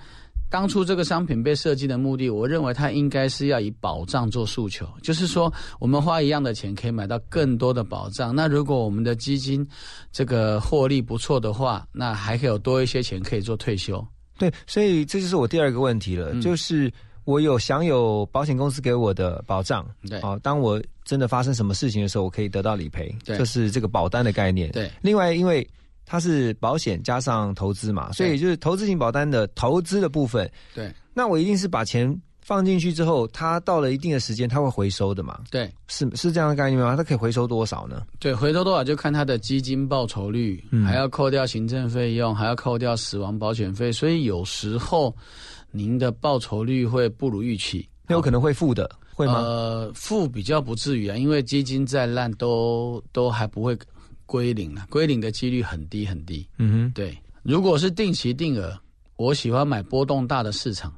Speaker 2: 当初这个商品被设计的目的，我认为它应该是要以保障做诉求，就是说我们花一样的钱可以买到更多的保障。那如果我们的基金这个获利不错的话，那还可以有多一些钱可以做退休。
Speaker 1: 对，所以这就是我第二个问题了，就是我有享有保险公司给我的保障，
Speaker 2: 对，
Speaker 1: 啊，当我真的发生什么事情的时候，我可以得到理赔，
Speaker 2: 对，
Speaker 1: 这是这个保单的概念。
Speaker 2: 对，
Speaker 1: 另外因为。它是保险加上投资嘛，所以就是投资型保单的投资的部分。
Speaker 2: 对，
Speaker 1: 那我一定是把钱放进去之后，它到了一定的时间，它会回收的嘛？
Speaker 2: 对，
Speaker 1: 是是这样的概念吗？它可以回收多少呢？
Speaker 2: 对，回收多少就看它的基金报酬率，还要扣掉行政费用，还要扣掉死亡保险费，所以有时候您的报酬率会不如预期，
Speaker 1: 有可能会负的，会吗？
Speaker 2: 呃，负比较不至于啊，因为基金再烂都都还不会。归零了，归零的几率很低很低。
Speaker 1: 嗯哼，
Speaker 2: 对。如果是定期定额，我喜欢买波动大的市场，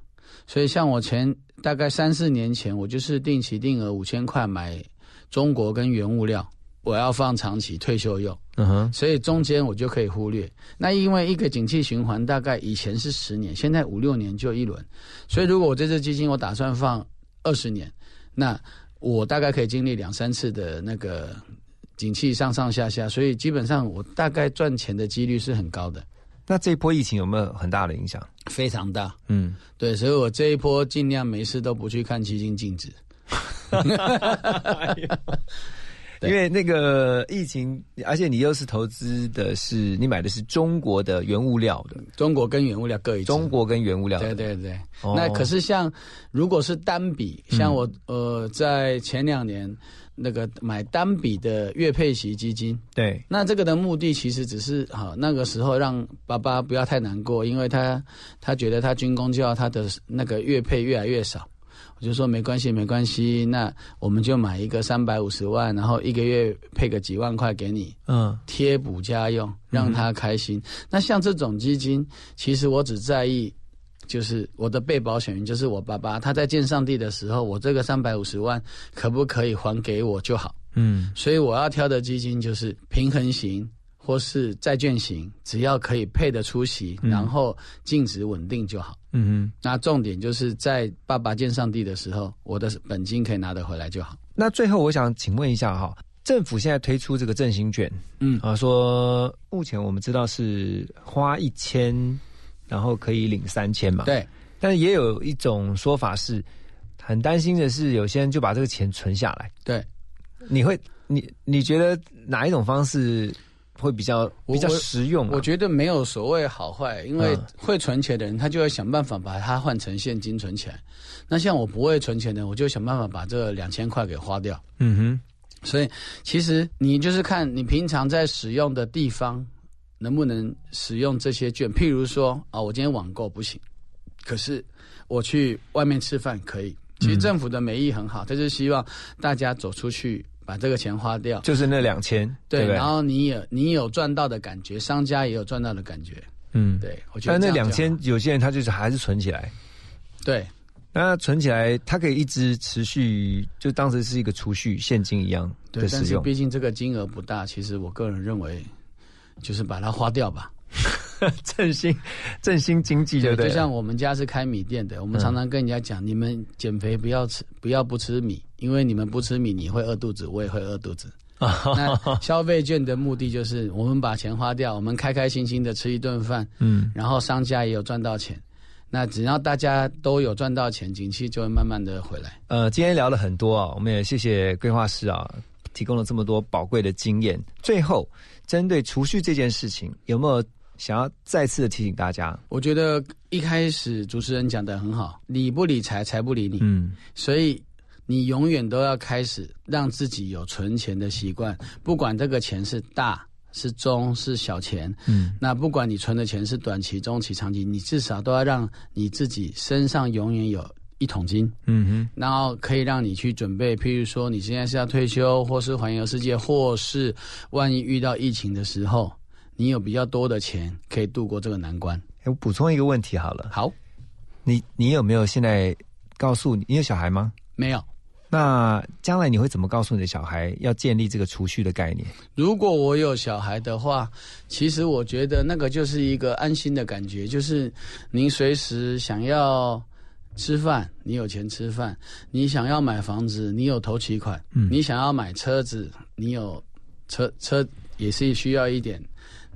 Speaker 2: 所以像我前大概三四年前，我就是定期定额五千块买中国跟原物料，我要放长期退休用。
Speaker 1: 嗯哼，
Speaker 2: 所以中间我就可以忽略。那因为一个景气循环大概以前是十年，现在五六年就一轮，所以如果我这支基金我打算放二十年，那我大概可以经历两三次的那个。景气上上下下，所以基本上我大概赚钱的几率是很高的。
Speaker 1: 那这一波疫情有没有很大的影响？
Speaker 2: 非常大。
Speaker 1: 嗯，
Speaker 2: 对，所以我这一波尽量没事都不去看基金净值。*laughs* *laughs*
Speaker 1: 因为那个疫情，而且你又是投资的是你买的是中国的原物料的，
Speaker 2: 中国跟原物料各一
Speaker 1: 中国跟原物料，
Speaker 2: 对对对。那可是像如果是单笔，像我呃在前两年。那个买单笔的月配息基金，
Speaker 1: 对，
Speaker 2: 那这个的目的其实只是好那个时候让爸爸不要太难过，因为他他觉得他军工就要他的那个月配越来越少，我就说没关系没关系，那我们就买一个三百五十万，然后一个月配个几万块给你，
Speaker 1: 嗯，
Speaker 2: 贴补家用，让他开心。那像这种基金，其实我只在意。就是我的被保险人，就是我爸爸。他在见上帝的时候，我这个三百五十万可不可以还给我就好？
Speaker 1: 嗯，
Speaker 2: 所以我要挑的基金就是平衡型或是债券型，只要可以配得出息，然后净值稳定就好。
Speaker 1: 嗯哼，
Speaker 2: 那重点就是在爸爸见上帝的时候，我的本金可以拿得回来就好。
Speaker 1: 那最后我想请问一下哈，政府现在推出这个振兴券，
Speaker 2: 嗯
Speaker 1: 啊，说目前我们知道是花一千。然后可以领三千嘛？
Speaker 2: 对，
Speaker 1: 但是也有一种说法是，很担心的是，有些人就把这个钱存下来。
Speaker 2: 对，
Speaker 1: 你会，你你觉得哪一种方式会比较比较实用、啊。
Speaker 2: 我觉得没有所谓好坏，因为
Speaker 1: 嗯
Speaker 2: 会存钱的人，他就会想办法把它换成现金存起来。那像我不会存钱的，我就想办法把这两千块给花掉。
Speaker 1: 嗯哼，
Speaker 2: 所以其实你就是看你平常在使用的地方能不能使用这些券。譬如说啊，我今天网购不行，可是我去外面吃饭可以。其实政府的美意很好，他就是希望大家走出去把这个钱花掉。
Speaker 1: 就是那两千，
Speaker 2: 对，然后你有你有赚到的感觉，商家也有赚到的感觉。
Speaker 1: 嗯，
Speaker 2: 对，我觉得
Speaker 1: 但那两千，有些人他就是还是存起来。
Speaker 2: 对，
Speaker 1: 那存起来，他可以一直持续，就当时是一个储蓄现金一样
Speaker 2: 对。但是毕竟这个金额不大，其实我个人认为，就是把它花掉吧。*laughs* *laughs*
Speaker 1: 振兴振兴经济，对？
Speaker 2: 就像我们家是开米店的，我们
Speaker 1: 嗯
Speaker 2: 常常跟人家讲，你们减肥不要吃，不要不吃米，因为你们不吃米，你会饿肚子，我也会饿肚子。*laughs* 那消费券的目的就是，我们把钱花掉，我们开开心心的吃一顿饭，
Speaker 1: 嗯，
Speaker 2: 然后商家也有赚到钱。那只要大家都有赚到钱，景气就会慢慢的回来。
Speaker 1: 呃，今天聊了很多啊，我们也谢谢规划师啊，提供了这么多宝贵的经验。最后，针对储蓄这件事情，有没有想要再次的提醒大家？
Speaker 2: 我觉得一开始主持人讲的很好，理不理财，财不理你。
Speaker 1: 嗯，
Speaker 2: 所以你永远都要开始让自己有存钱的习惯，不管这个钱是大是中是小钱，
Speaker 1: 嗯，
Speaker 2: 那不管你存的钱是短期、中期、长期，你至少都要让你自己身上永远有一桶金。
Speaker 1: 嗯哼，
Speaker 2: 然后可以让你去准备，譬如说你现在是要退休，或是环游世界，或是万一遇到疫情的时候，你有比较多的钱可以度过这个难关。
Speaker 1: 我补充一个问题好了，
Speaker 2: 好，
Speaker 1: 你你有没有现在告诉你，你有小孩吗？
Speaker 2: 没有。
Speaker 1: 那将来你会怎么告诉你的小孩要建立这个储蓄的概念？
Speaker 2: 如果我有小孩的话，其实我觉得那个就是一个安心的感觉，就是您随时想要吃饭，你有钱吃饭；你想要买房子，你有头期款；
Speaker 1: 嗯
Speaker 2: 你想要买车子，你有车车也是需要一点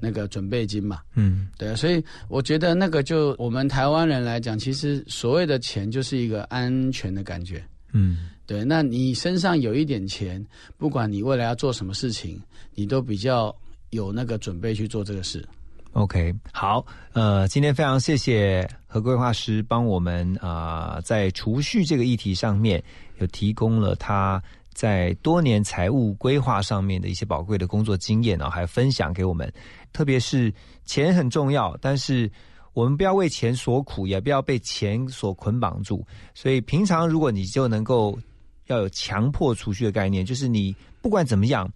Speaker 2: 那个准备金嘛。
Speaker 1: 嗯，
Speaker 2: 对啊，所以我觉得那个就我们台湾人来讲，其实所谓的钱就是一个安全的感觉。
Speaker 1: 嗯，
Speaker 2: 对，那你身上有一点钱，不管你未来要做什么事情，你都比较有那个准备去做这个事。
Speaker 1: OK，好，呃，今天非常谢谢何规划师帮我们啊、在储蓄这个议题上面有提供了他在多年财务规划上面的一些宝贵的工作经验啊，还分享给我们。特别是钱很重要，但是我们不要为钱所苦，也不要被钱所捆绑住。所以平常如果你就能够要有强迫储蓄的概念，就是你不管怎么样。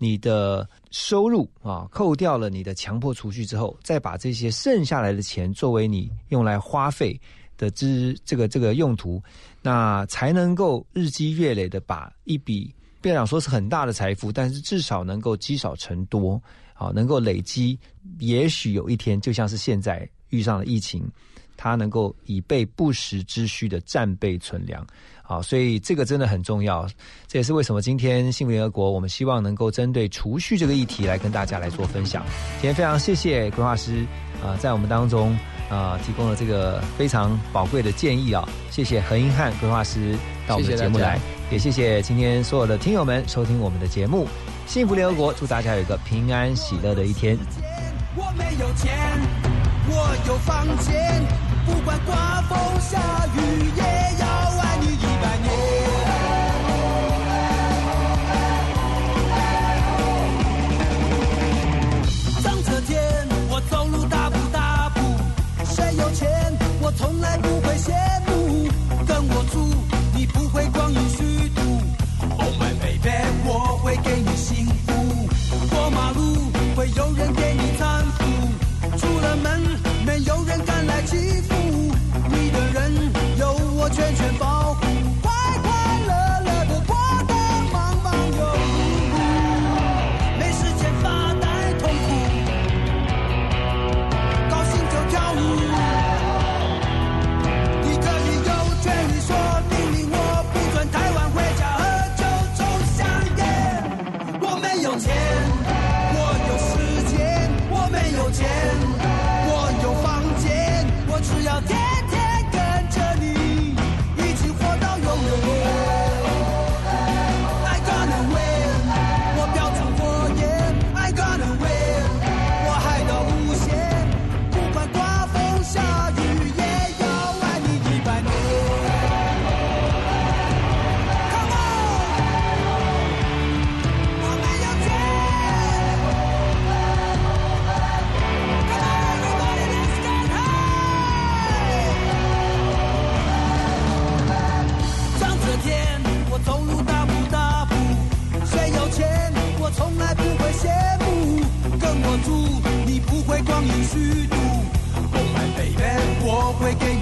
Speaker 1: 你的收入啊，扣掉了你的强迫储蓄之后，再把这些剩下来的钱作为你用来花费的之这个这个用途，那才能够日积月累的把一笔不要讲说是很大的财富，但是至少能够积少成多，好，能够累积。也许有一天，就像是现在遇上了疫情，它能够以备不时之需的战备存粮。好，所以这个真的很重要，这也是为什么今天幸福联合国我们希望能够针对储蓄这个议题来跟大家来做分享。今天非常谢谢规划师啊、在我们当中啊、呃提供了这个非常宝贵的建议啊，谢谢何英汉规划师到我们的节目来，也谢谢今天所有的听友们收听我们的节目。幸福联合国，祝大家有一个平安喜乐的一天。
Speaker 3: 我没有钱，我有房间，不管刮风下雨，也要爱你一百年。会给